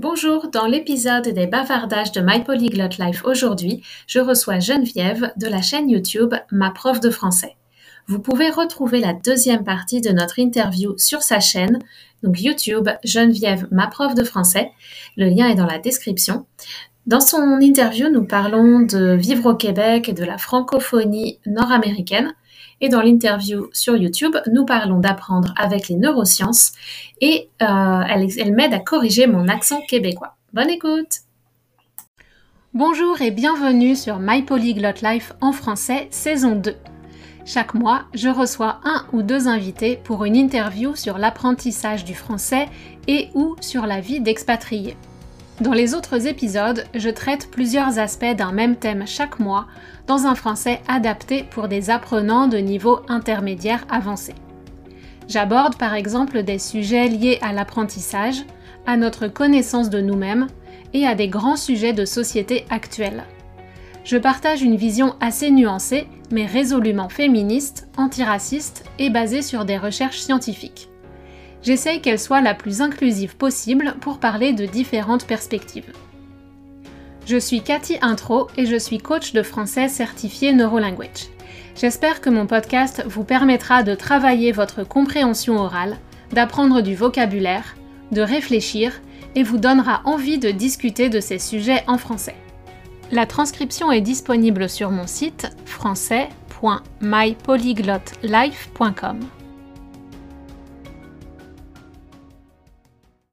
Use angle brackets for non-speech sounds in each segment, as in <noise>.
Bonjour, dans l'épisode des bavardages de My Polyglot Life aujourd'hui, je reçois Geneviève de la chaîne YouTube Ma prof de français. Vous pouvez retrouver la deuxième partie de notre interview sur sa chaîne, donc YouTube Geneviève Ma prof de français. Le lien est dans la description. Dans son interview, nous parlons de vivre au Québec et de la francophonie nord-américaine. Et dans l'interview sur YouTube, nous parlons d'apprendre avec les neurosciences et euh, elle, m'aide à corriger mon accent québécois. Bonne écoute Bonjour et bienvenue sur My Polyglot Life en français, saison 2. Chaque mois, je reçois un ou deux invités pour une interview sur l'apprentissage du français et ou sur la vie d'expatrié. Dans les autres épisodes, je traite plusieurs aspects d'un même thème chaque mois dans un français adapté pour des apprenants de niveau intermédiaire avancé. J'aborde par exemple des sujets liés à l'apprentissage, à notre connaissance de nous-mêmes et à des grands sujets de société actuels. Je partage une vision assez nuancée, mais résolument féministe, antiraciste et basée sur des recherches scientifiques j'essaye qu'elle soit la plus inclusive possible pour parler de différentes perspectives. Je suis Cathy Intro et je suis coach de français certifié Neurolanguage. J'espère que mon podcast vous permettra de travailler votre compréhension orale, d'apprendre du vocabulaire, de réfléchir et vous donnera envie de discuter de ces sujets en français. La transcription est disponible sur mon site français.mypolyglotlife.com.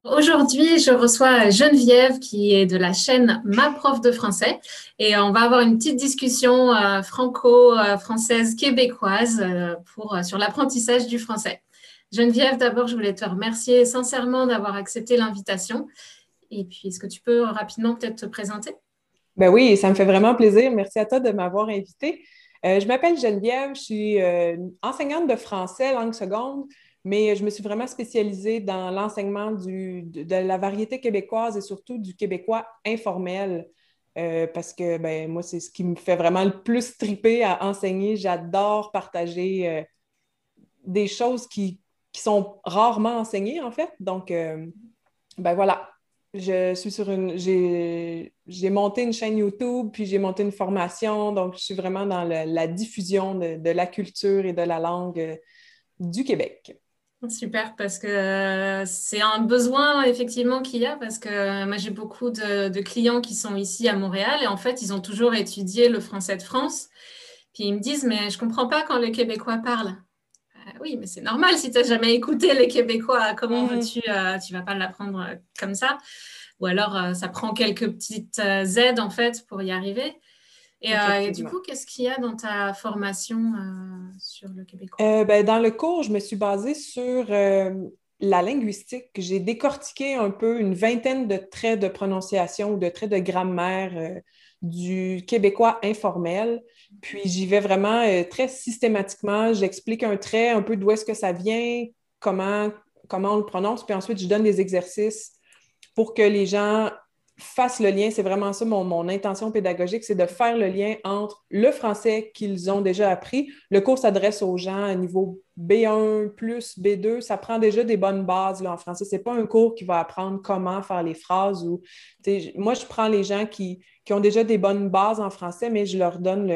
Aujourd'hui, je reçois Geneviève qui est de la chaîne Ma prof de français et on va avoir une petite discussion euh, franco-française québécoise euh, pour, euh, sur l'apprentissage du français. Geneviève, d'abord, je voulais te remercier sincèrement d'avoir accepté l'invitation. Et puis, est-ce que tu peux rapidement peut-être te présenter? Ben oui, ça me fait vraiment plaisir. Merci à toi de m'avoir invité. je m'appelle Geneviève, je suis enseignante de français langue seconde. Mais je me suis vraiment spécialisée dans l'enseignement de, la variété québécoise et surtout du québécois informel. Euh, parce que ben, moi, c'est ce qui me fait vraiment le plus triper à enseigner. J'adore partager euh, des choses qui, sont rarement enseignées, en fait. Donc, euh, ben voilà, je suis sur une. J'ai monté une chaîne YouTube, puis j'ai monté une formation. Donc, je suis vraiment dans la diffusion de, la culture et de la langue du Québec. Super, parce que euh, c'est un besoin effectivement qu'il y a, parce que euh, moi j'ai beaucoup de, clients qui sont ici à Montréal et en fait ils ont toujours étudié le français de France. Puis ils me disent, mais je ne comprends pas quand les Québécois parlent. Euh, oui, mais c'est normal si tu n'as jamais écouté les Québécois, comment mmh. veux-tu, tu ne vas pas l'apprendre comme ça? Ou alors ça prend quelques petites aides en fait pour y arriver. Euh, et, du coup, qu'est-ce qu'il y a dans ta formation euh, sur le québécois? Euh, ben, dans le cours, je me suis basée sur la linguistique. J'ai décortiqué un peu une vingtaine de traits de prononciation ou de traits de grammaire du québécois informel. Puis j'y vais vraiment très systématiquement. J'explique un trait, un peu d'où est-ce que ça vient, comment, comment on le prononce. Puis ensuite, je donne des exercices pour que les gens fassent le lien. C'est vraiment ça mon, intention pédagogique, c'est de faire le lien entre le français qu'ils ont déjà appris. Le cours s'adresse aux gens à niveau B1 plus B2. Ça prend déjà des bonnes bases là, en français. Ce n'est pas un cours qui va apprendre comment faire les phrases. Ou, moi, je prends les gens qui, ont déjà des bonnes bases en français, mais je leur donne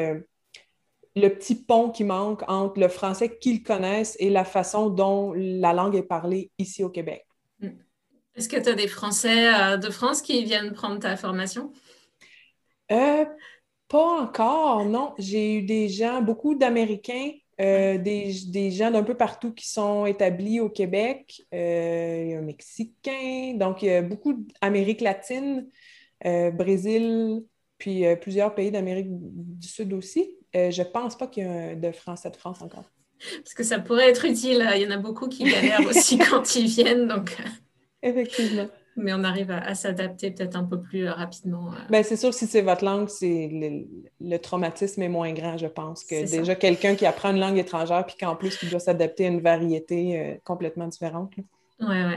le petit pont qui manque entre le français qu'ils connaissent et la façon dont la langue est parlée ici au Québec. Est-ce que tu as des Français euh, de France qui viennent prendre ta formation? Euh, pas encore, non. J'ai eu des gens, beaucoup d'Américains, euh, des, gens d'un peu partout qui sont établis au Québec. il y a un Mexicain, donc il y a beaucoup d'Amérique latine, Brésil, puis plusieurs pays d'Amérique du Sud aussi. je ne pense pas qu'il y ait de Français de France encore. Parce que ça pourrait être utile. Il y en a beaucoup qui galèrent aussi <laughs> quand ils viennent. Donc... Effectivement. Mais on arrive à, s'adapter peut-être un peu plus euh, rapidement. Euh. Ben, c'est sûr, si c'est votre langue, c'est le, traumatisme est moins grand, je pense, que déjà quelqu'un qui apprend une langue étrangère puis qu'en plus, il doit s'adapter à une variété euh, complètement différente. Oui, oui.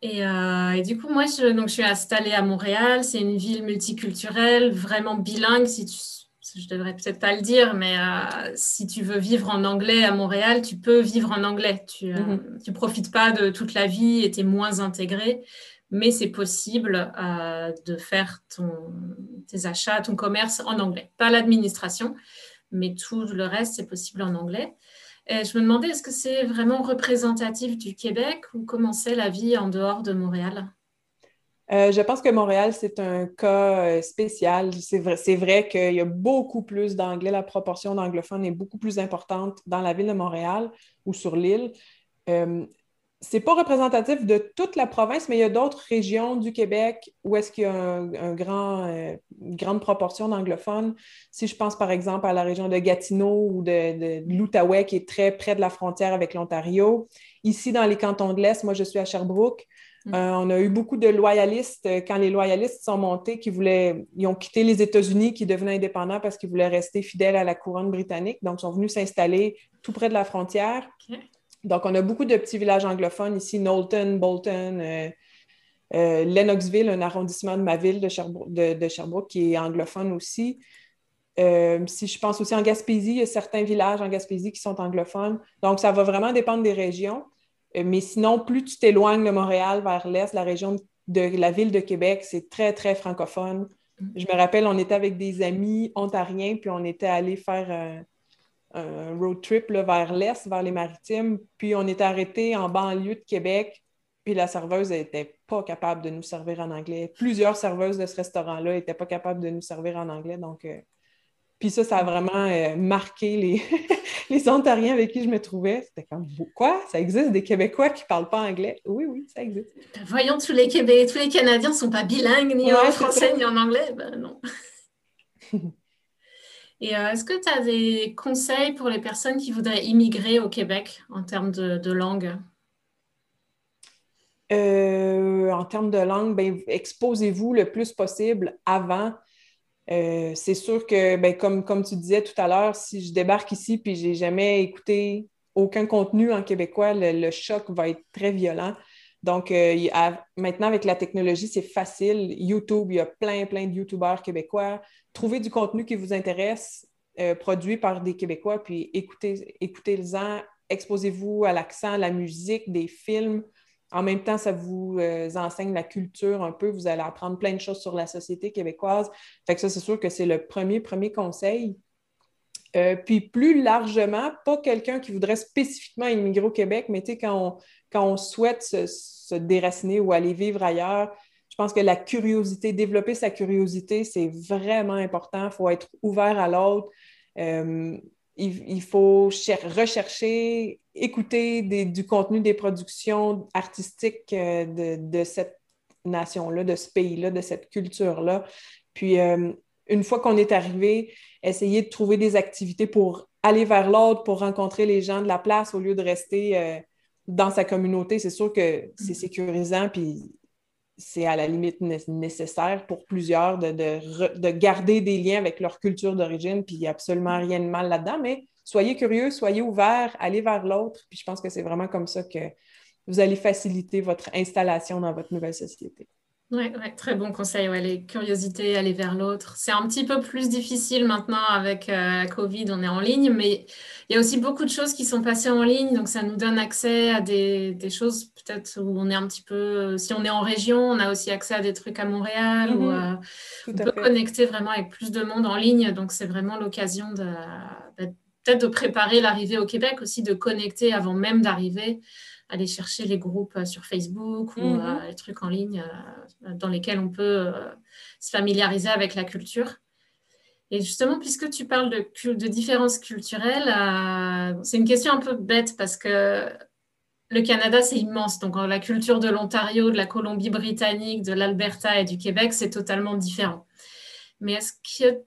Et, et, du coup, moi, je, donc, je suis installée à Montréal. C'est une ville multiculturelle, vraiment bilingue. Si tu je devrais peut-être pas le dire, mais euh, si tu veux vivre en anglais à Montréal, tu peux vivre en anglais. Tu ne euh, mhm. profites pas de toute la vie et tu es moins intégré mais c'est possible de faire tes achats, ton commerce en anglais. Pas l'administration, mais tout le reste, c'est possible en anglais. Et je me demandais, est-ce que c'est vraiment représentatif du Québec ou comment c'est la vie en dehors de Montréal? Euh, je pense que Montréal, c'est un cas euh, spécial. C'est vrai, vrai qu'il y a beaucoup plus d'anglais. La proportion d'anglophones est beaucoup plus importante dans la ville de Montréal ou sur l'île. Euh, c'est pas représentatif de toute la province, mais il y a d'autres régions du Québec où est-ce qu'il y a euh, une grande proportion d'anglophones. Si je pense par exemple à la région de Gatineau ou de, l'Outaouais, qui est très près de la frontière avec l'Ontario. Ici, dans les cantons de l'Est, moi je suis à Sherbrooke. Mm. Euh, on a eu beaucoup de loyalistes euh, quand les loyalistes sont montés, qui voulaient, ils ont quitté les États-Unis, qui devenaient indépendants parce qu'ils voulaient rester fidèles à la couronne britannique. Donc, ils sont venus s'installer tout près de la frontière. Donc, on a beaucoup de petits villages anglophones ici, Knowlton, Bolton, euh, euh, Lennoxville, un arrondissement de ma ville de Sherbrooke, qui est anglophone aussi. Euh, si je pense aussi en Gaspésie, il y a certains villages en Gaspésie qui sont anglophones. Donc, ça va vraiment dépendre des régions. Mais sinon, plus tu t'éloignes de Montréal vers l'est, la région de la ville de Québec, c'est très, très francophone. Je me rappelle, on était avec des amis ontariens, puis on était allés faire un road trip vers l'est, vers les maritimes. Puis on est arrêté en banlieue de Québec. Puis la serveuse n'était pas capable de nous servir en anglais. Plusieurs serveuses de ce restaurant-là n'étaient pas capables de nous servir en anglais. Donc, euh, Puis ça, ça a vraiment euh, marqué les... <laughs> les Ontariens avec qui je me trouvais. C'était comme, quoi? Ça existe des Québécois qui ne parlent pas anglais? Oui, oui, ça existe. Ben, voyons, tous les Québécois, tous les Canadiens ne sont pas bilingues, ni en français, ni en anglais. Ben non. <laughs> Et euh, est-ce que tu as des conseils pour les personnes qui voudraient immigrer au Québec en termes de, langue? Euh, en termes de langue, ben, exposez-vous le plus possible avant. Euh, c'est sûr que, ben, comme, tu disais tout à l'heure, si je débarque ici je n'ai jamais écouté aucun contenu en québécois, le, choc va être très violent. Donc, maintenant, avec la technologie, c'est facile. YouTube, il y a plein, plein de YouTubeurs québécois trouvez du contenu qui vous intéresse, euh, produit par des Québécois, puis écoutez, écoutez-en, exposez-vous à l'accent, à la musique, des films. En même temps, ça vous euh, enseigne la culture un peu. Vous allez apprendre plein de choses sur la société québécoise. Fait que ça, c'est sûr que c'est le premier, premier conseil. Euh, puis plus largement, pas quelqu'un qui voudrait spécifiquement immigrer au Québec, mais quand on, souhaite se, déraciner ou aller vivre ailleurs, je pense que la curiosité, développer sa curiosité, c'est vraiment important. Il faut être ouvert à l'autre. Euh, il, faut rechercher, écouter du contenu des productions artistiques euh, de, cette nation-là, de ce pays-là, de cette culture-là. Puis, euh, une fois qu'on est arrivé, essayer de trouver des activités pour aller vers l'autre, pour rencontrer les gens de la place au lieu de rester dans sa communauté. C'est sûr que c'est mm-hmm. sécurisant, puis c'est à la limite nécessaire pour plusieurs de, garder des liens avec leur culture d'origine, puis il n'y a absolument rien de mal là-dedans, mais soyez curieux, soyez ouverts, allez vers l'autre, puis je pense que c'est vraiment comme ça que vous allez faciliter votre installation dans votre nouvelle société. Oui, ouais, très bon conseil. Ouais, les curiosités, aller vers l'autre. C'est un petit peu plus difficile maintenant avec euh, la Covid, on est en ligne, mais il y a aussi beaucoup de choses qui sont passées en ligne, donc ça nous donne accès à des, des choses peut-être où on est un petit peu, si on est en région, on a aussi accès à des trucs à Montréal, ou mm-hmm. euh, on peut connecter vraiment avec plus de monde en ligne, donc c'est vraiment l'occasion de, bah, peut-être de préparer l'arrivée au Québec aussi, de connecter avant même d'arriver aller chercher les groupes euh, sur Facebook ou mhm. euh, les trucs en ligne euh, dans lesquels on peut se familiariser avec la culture. Et justement, puisque tu parles de, de différences culturelles, c'est une question un peu bête parce que le Canada, c'est immense. Donc, la culture de l'Ontario, de la Colombie-Britannique, de l'Alberta et du Québec, c'est totalement différent. Mais est-ce que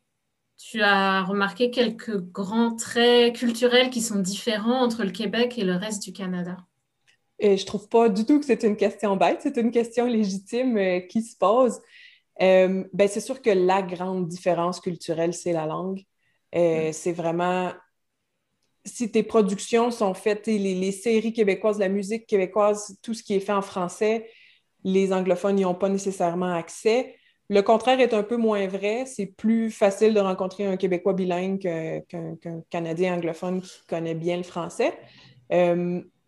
tu as remarqué quelques grands traits culturels qui sont différents entre le Québec et le reste du Canada? Et je trouve pas du tout que c'est une question bête, c'est une question légitime euh, qui se pose. Euh, ben, c'est sûr que la grande différence culturelle, c'est la langue. Euh, c'est vraiment si tes productions sont faites, les, séries québécoises, la musique québécoise, tout ce qui est fait en français, les anglophones n'y ont pas nécessairement accès. Le contraire est un peu moins vrai. C'est plus facile de rencontrer un Québécois bilingue qu'un Canadien anglophone qui connaît bien le français.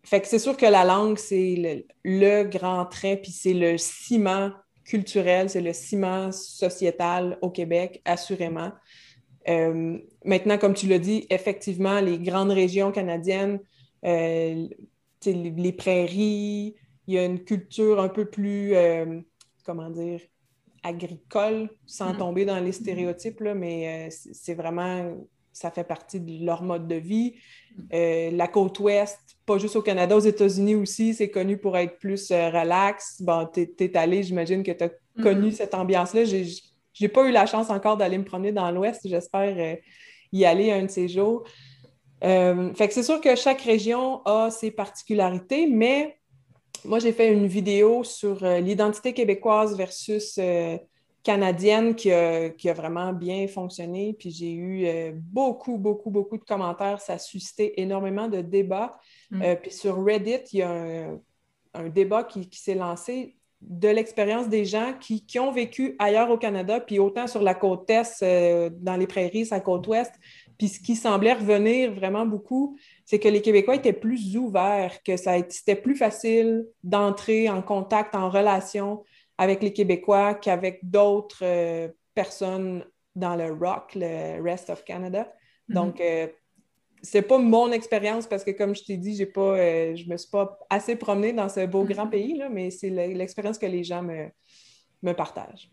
Fait que c'est sûr que la langue, c'est le, grand trait, puis c'est le ciment culturel, c'est le ciment sociétal au Québec, assurément. Euh, maintenant, comme tu l'as dit, effectivement, les grandes régions canadiennes, euh, les, prairies, il y a une culture un peu plus, euh, comment dire, agricole, sans mm. tomber dans les stéréotypes, là, mais c'est vraiment, ça fait partie de leur mode de vie. Mm. la côte ouest, pas juste au Canada, aux États-Unis aussi, c'est connu pour être plus relax. Bon, tu es, allé, j'imagine que tu as mm-hmm. connu cette ambiance-là. J'ai pas eu la chance encore d'aller me promener dans l'Ouest. J'espère euh, y aller un de ces jours. Euh, fait que c'est sûr que chaque région a ses particularités, mais moi, j'ai fait une vidéo sur euh, l'identité québécoise versus canadienne qui a, vraiment bien fonctionné. Puis j'ai eu beaucoup, beaucoup, beaucoup de commentaires. Ça a suscité énormément de débats. Mm. puis sur Reddit, il y a un, débat qui s'est lancé de l'expérience des gens qui, ont vécu ailleurs au Canada, puis autant sur la côte est, euh, dans les prairies, sa côte ouest. Puis ce qui semblait revenir vraiment beaucoup, c'est que les Québécois étaient plus ouverts, que ça c'était plus facile d'entrer en contact, en relation avec les Québécois qu'avec d'autres euh, personnes dans le rock, le rest of Canada. Mm-hmm. Donc, euh, c'est pas mon expérience parce que, comme je t'ai dit, j'ai pas, euh, je me suis pas assez promenée dans ce beau grand mm-hmm. pays, là, mais c'est l'expérience que les gens me, me partagent.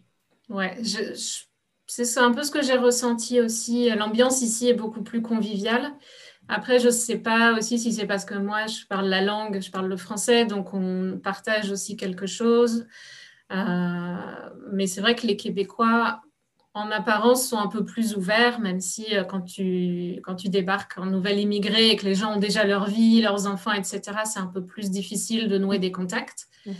Ouais, c'est un peu ce que j'ai ressenti aussi. L'ambiance ici est beaucoup plus conviviale. Après, je ne sais pas aussi si c'est parce que moi, je parle la langue, je parle le français, donc on partage aussi quelque chose. Euh, mais c'est vrai que les Québécois en apparence, sont un peu plus ouverts, même si euh, quand, tu, quand tu débarques en nouvelle immigré et que les gens ont déjà leur vie, leurs enfants, etc., c'est un peu plus difficile de nouer des contacts. Mhm.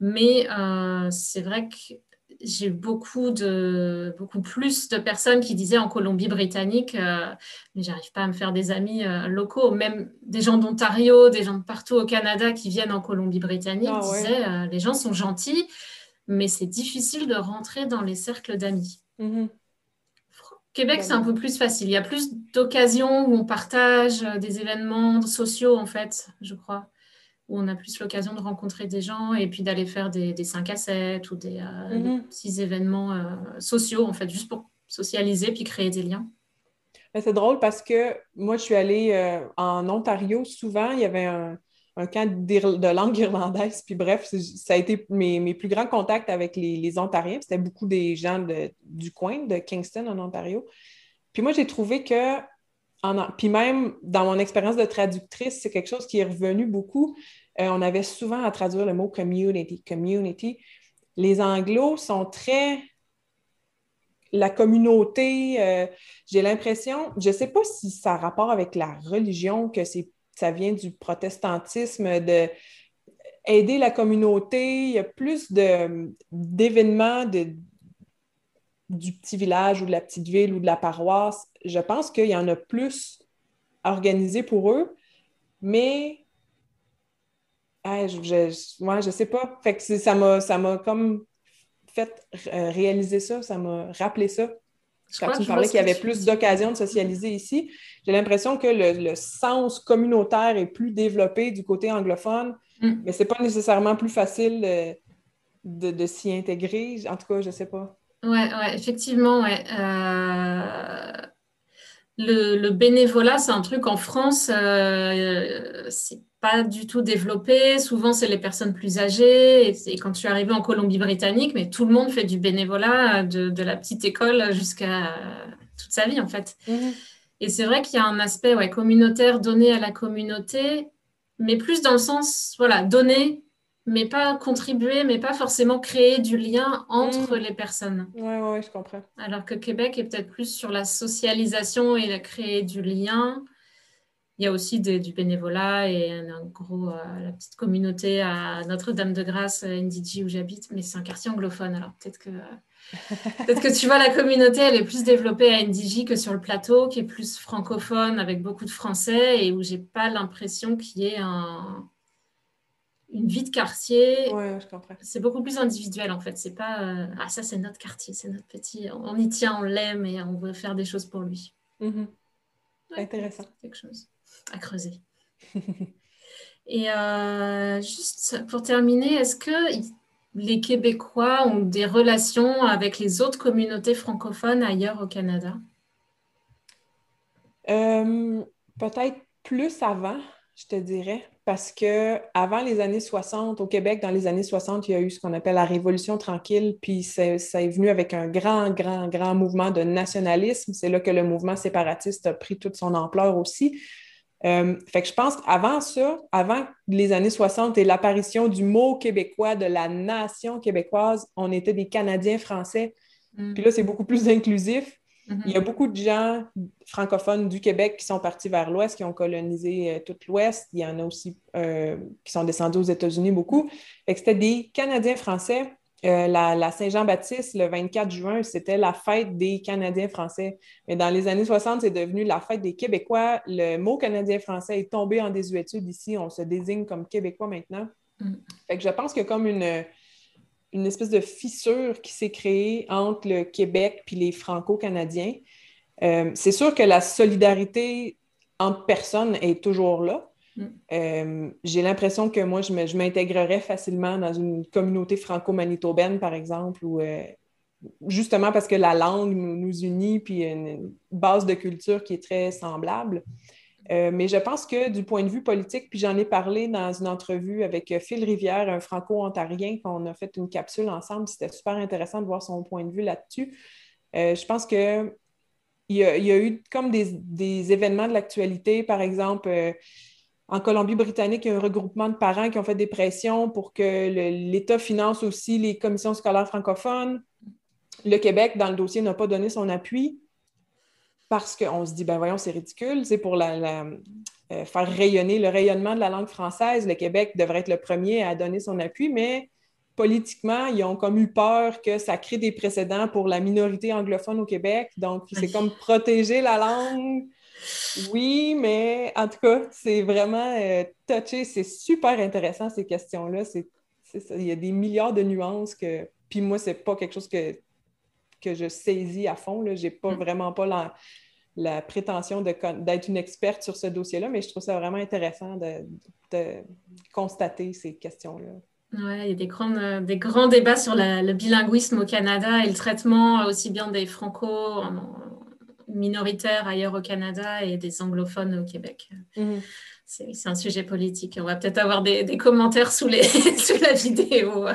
Mais euh, c'est vrai que j'ai beaucoup, de, beaucoup plus de personnes qui disaient en Colombie-Britannique, euh, mais j'arrive pas à me faire des amis locaux, même des gens d'Ontario, des gens de partout au Canada qui viennent en Colombie-Britannique, ah disaient les gens sont gentils, mais c'est difficile de rentrer dans les cercles d'amis. Mhm. Québec, c'est un peu plus facile. Il y a plus d'occasions où on partage euh, des événements sociaux, en fait, je crois, où on a plus l'occasion de rencontrer des gens et puis d'aller faire des, 5 à 7 ou des, euh, mhm. petits événements euh, sociaux, en fait, juste pour socialiser puis créer des liens. C'est drôle parce que moi, je suis allée en Ontario. Souvent, il y avait un, un camp de langue irlandaise. Puis bref, ça a été mes, plus grands contacts avec les, Ontariens. C'était beaucoup des gens du coin, de Kingston, en Ontario. Puis moi, j'ai trouvé que, puis même dans mon expérience de traductrice, c'est quelque chose qui est revenu beaucoup. Euh, on avait souvent à traduire le mot community, community. Les Anglos sont très la communauté, euh, j'ai l'impression, je ne sais pas si ça a rapport avec la religion, que c'est ça vient du protestantisme, de aider la communauté. Il y a plus d'événements du petit village ou de la petite ville ou de la paroisse. Je pense qu'il y en a plus organisés pour eux, mais je, moi, je sais pas. Fait que ça m'a comme fait euh, réaliser ça, ça m'a rappelé ça. Quand tu me parlais qu'il y avait plus d'occasions de socialiser ici, j'ai l'impression que le, sens communautaire est plus développé du côté anglophone, mm. mais ce n'est pas nécessairement plus facile de, s'y intégrer. En tout cas, je ne sais pas. Oui, ouais, effectivement, ouais. Euh, le, bénévolat, c'est un truc en France, euh, c'est pas du tout développé. Souvent, c'est les personnes plus âgées. Et, quand je suis arrivée en Colombie-Britannique, mais tout le monde fait du bénévolat de, la petite école jusqu'à toute sa vie, en fait. Mhm. Et c'est vrai qu'il y a un aspect ouais, communautaire donné à la communauté, mais plus dans le sens, voilà, donner, mais pas contribuer, mais pas forcément créer du lien entre mhm. les personnes. Oui, ouais, je comprends. Alors que Québec est peut-être plus sur la socialisation et la créer du lien il y a aussi du bénévolat et un, gros, euh, la petite communauté à Notre-Dame-de-Grâce, NDG, où j'habite, mais c'est un quartier anglophone. Alors peut-être que, peut que tu vois, la communauté, elle est plus développée à NDG que sur le plateau, qui est plus francophone avec beaucoup de français et où j'ai pas l'impression qu'il y ait un, une vie de quartier. Ouais, je comprends. C'est beaucoup plus individuel en fait. C'est pas euh, ah ça c'est notre quartier, c'est notre petit, on y tient, on l'aime et on veut faire des choses pour lui. Mm-hmm. Intéressant. Quelque chose à creuser. Et juste pour terminer, est-ce que les Québécois ont des relations avec les autres communautés francophones ailleurs au Canada? Peut-être plus avant, je te dirais parce que avant les années 60, au Québec, dans les années 60, il y a eu ce qu'on appelle la Révolution tranquille, puis ça est venu avec un grand, grand, grand mouvement de nationalisme. C'est là que le mouvement séparatiste a pris toute son ampleur aussi. Euh, fait que je pense qu'avant ça, avant les années 60 et l'apparition du mot québécois, de la nation québécoise, on était des Canadiens français. Mm. Puis là, c'est beaucoup plus inclusif. Il y a beaucoup de gens francophones du Québec qui sont partis vers l'Ouest, qui ont colonisé euh, tout l'Ouest. Il y en a aussi euh, qui sont descendus aux États-Unis beaucoup. C'était des Canadiens français. Euh, la, Saint-Jean-Baptiste, le 24 juin, c'était la fête des Canadiens français. Mais dans les années 60, c'est devenu la fête des Québécois. Le mot Canadien français est tombé en désuétude ici. On se désigne comme Québécois maintenant. Mm. Fait que je pense qu'il y a comme une une espèce de fissure qui s'est créée entre le Québec puis les Franco-Canadiens. Euh, c'est sûr que la solidarité entre personnes est toujours là. Mm. Euh, j'ai l'impression que moi, je m'intégrerais facilement dans une communauté franco-manitobaine, par exemple, euh, justement parce que la langue nous, nous unit, puis une base de culture qui est très semblable. Euh, mais je pense que du point de vue politique, puis j'en ai parlé dans une entrevue avec Phil Rivière, un franco-ontarien, qu'on a fait une capsule ensemble. C'était super intéressant de voir son point de vue là-dessus. Je pense qu'il y, a, y a eu comme des, événements de l'actualité, par exemple. En Colombie-Britannique, il y a un regroupement de parents qui ont fait des pressions pour que l'État finance aussi les commissions scolaires francophones. Le Québec, dans le dossier, n'a pas donné son appui parce qu'on se dit, ben voyons, c'est ridicule, c'est pour la, euh, faire rayonner le rayonnement de la langue française. Le Québec devrait être le premier à donner son appui, mais politiquement, ils ont comme eu peur que ça crée des précédents pour la minorité anglophone au Québec. Donc, c'est comme protéger la langue. Oui, mais en tout cas, c'est vraiment euh, touché. C'est super intéressant, ces questions-là. Il y a des milliards de nuances que. Puis moi, c'est pas quelque chose que, que je saisis à fond. Je n'ai pas mm. vraiment pas la, la prétention d'être une experte sur ce dossier-là, mais je trouve ça vraiment intéressant de, constater ces questions-là. Oui, il y a des, grands, des grands débats sur le bilinguisme au Canada et le traitement aussi bien des franco minoritaires ailleurs au Canada et des anglophones au Québec. Mm-hmm. C'est un sujet politique. On va peut-être avoir des, commentaires sous, les, <laughs> sous la vidéo.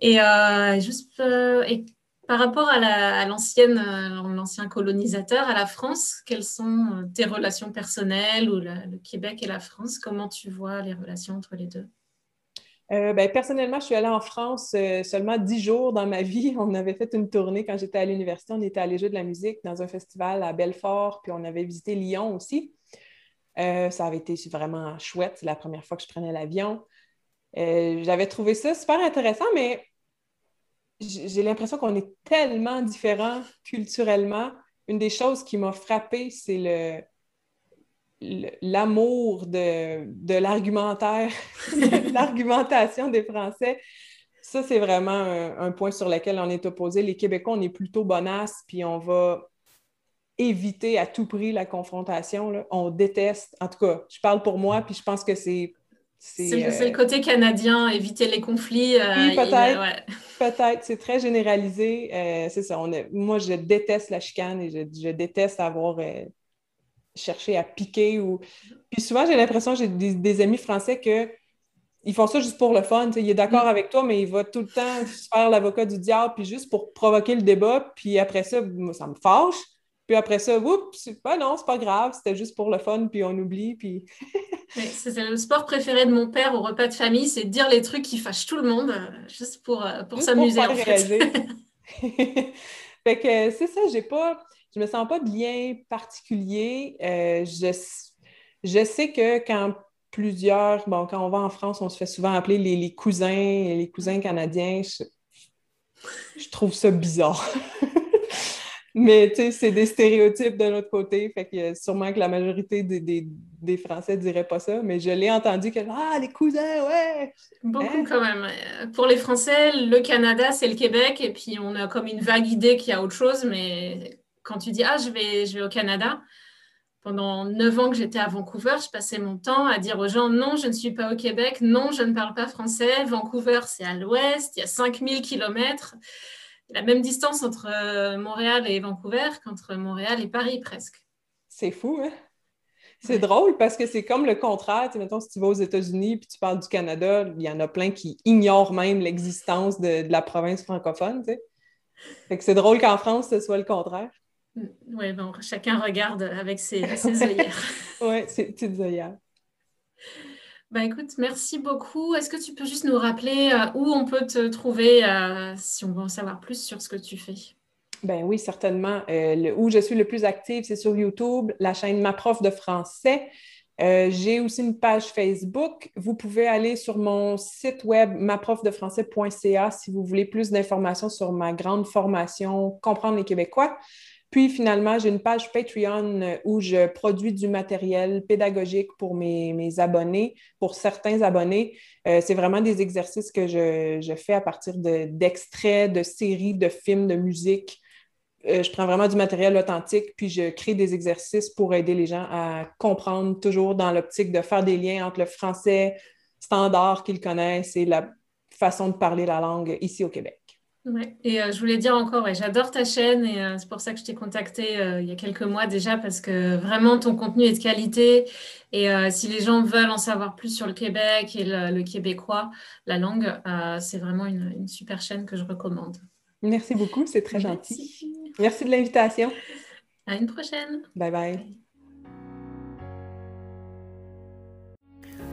Et euh, juste, euh, par rapport à l'ancienne, euh, l'ancien colonisateur, à la France, quelles sont tes relations personnelles ou le Québec et la France? Comment tu vois les relations entre les deux? Euh, ben, personnellement, je suis allée en France seulement dix jours dans ma <laughs> vie. On avait fait une tournée quand j'étais à l'université. On était allé jouer de la musique dans un festival à Belfort, puis on avait visité Lyon aussi. ça avait été vraiment chouette. C'est la première fois que je prenais l'avion. J'avais trouvé ça super intéressant, mais j'ai l'impression qu'on est tellement différents culturellement. Une des choses qui m'a frappée, c'est le l'amour de, de l'argumentaire, <laughs> l'argumentation des Français. Ça, c'est vraiment un, point sur lequel on est opposé. Les Québécois, on est plutôt bonasses, puis on va éviter à tout prix la confrontation. On déteste, en tout cas, je parle pour moi, puis je pense que c'est c'est le euh, côté canadien, éviter les conflits. Euh, oui, peut-être. Peut-être. C'est très généralisé. Euh, c'est ça. moi, je déteste la chicane et je, déteste avoir cherché à piquer. Ou... Puis souvent, j'ai l'impression, j'ai des, amis français que ils font ça juste pour le fun. Il est d'accord mm. avec toi, mais il va tout le temps faire l'avocat du diable, puis juste pour provoquer le débat. Puis après ça, ça me fâche. Puis après ça, oups, ben non, c'est pas grave, c'était juste pour le fun, puis on oublie. Puis... <laughs> c'est le sport préféré de mon père au repas de famille, c'est de dire les trucs qui fâchent tout le monde, euh, juste pour, euh, pour s'amuser. En fait. <laughs> <laughs> fait que c'est ça, j'ai pas, je me sens pas de lien particulier. Euh, je, je sais que quand plusieurs, bon, quand on va en France, on se fait souvent appeler les, les cousins, les cousins canadiens. Je, je trouve ça bizarre. <laughs> Mais tu sais, c'est des stéréotypes de l'autre côté. Fait que sûrement que la majorité des, des, des Français ne diraient pas ça. Mais je l'ai entendu que Ah, les cousins, ouais! Beaucoup hein? quand même. Pour les Français, le Canada, c'est le Québec. Et puis on a comme une vague idée qu'il y a autre chose. Mais quand tu dis Ah, je vais, je vais au Canada, pendant neuf ans que j'étais à Vancouver, je passais mon temps à dire aux gens non, je ne suis pas au Québec, non, je ne parle pas français. Vancouver, c'est à l'ouest, il y a 5000 kilomètres. La même distance entre euh, Montréal et Vancouver qu'entre Montréal et Paris presque. C'est fou, hein? C'est drôle parce que c'est comme le contraire. Tu mettons, si tu vas aux États-Unis puis tu parles du Canada, il y en a plein qui ignorent même l'existence de, la province francophone. Tu Fait que c'est drôle qu'en France, ce soit le contraire. Mm, oui, bon, chacun regarde avec ses, <laughs> ses œillères. <laughs> oui, ses petites œillères. Ben écoute, merci beaucoup. Est-ce que tu peux juste nous rappeler euh, où on peut te trouver euh, si on veut en savoir plus sur ce que tu fais? Ben oui, certainement. Euh, où je suis le plus active, c'est sur YouTube, la chaîne Ma Prof de français. J'ai aussi une page Facebook. Vous pouvez aller sur mon site web maprofdefrançais.ca si vous voulez plus d'informations sur ma grande formation Comprendre les Québécois. Puis finalement, j'ai une page Patreon euh, où je produis du matériel pédagogique pour mes, abonnés, pour certains abonnés. Euh, c'est vraiment des exercices que je, fais à partir d'extraits, de, séries, de films, de musique. Euh, je prends vraiment du matériel authentique, puis je crée des exercices pour aider les gens à comprendre, toujours dans l'optique de faire des liens entre le français standard qu'ils connaissent et la façon de parler la langue ici au Québec. Ouais. Et euh, je voulais dire encore, ouais, j'adore ta chaîne et euh, c'est pour ça que je t'ai contacté euh, il y a quelques mois déjà parce que vraiment ton contenu est de qualité et si les gens veulent en savoir plus sur le Québec et le, québécois, la langue, c'est vraiment une, une, super chaîne que je recommande. Merci beaucoup, c'est très gentil. Merci de l'invitation. À une prochaine. Bye bye.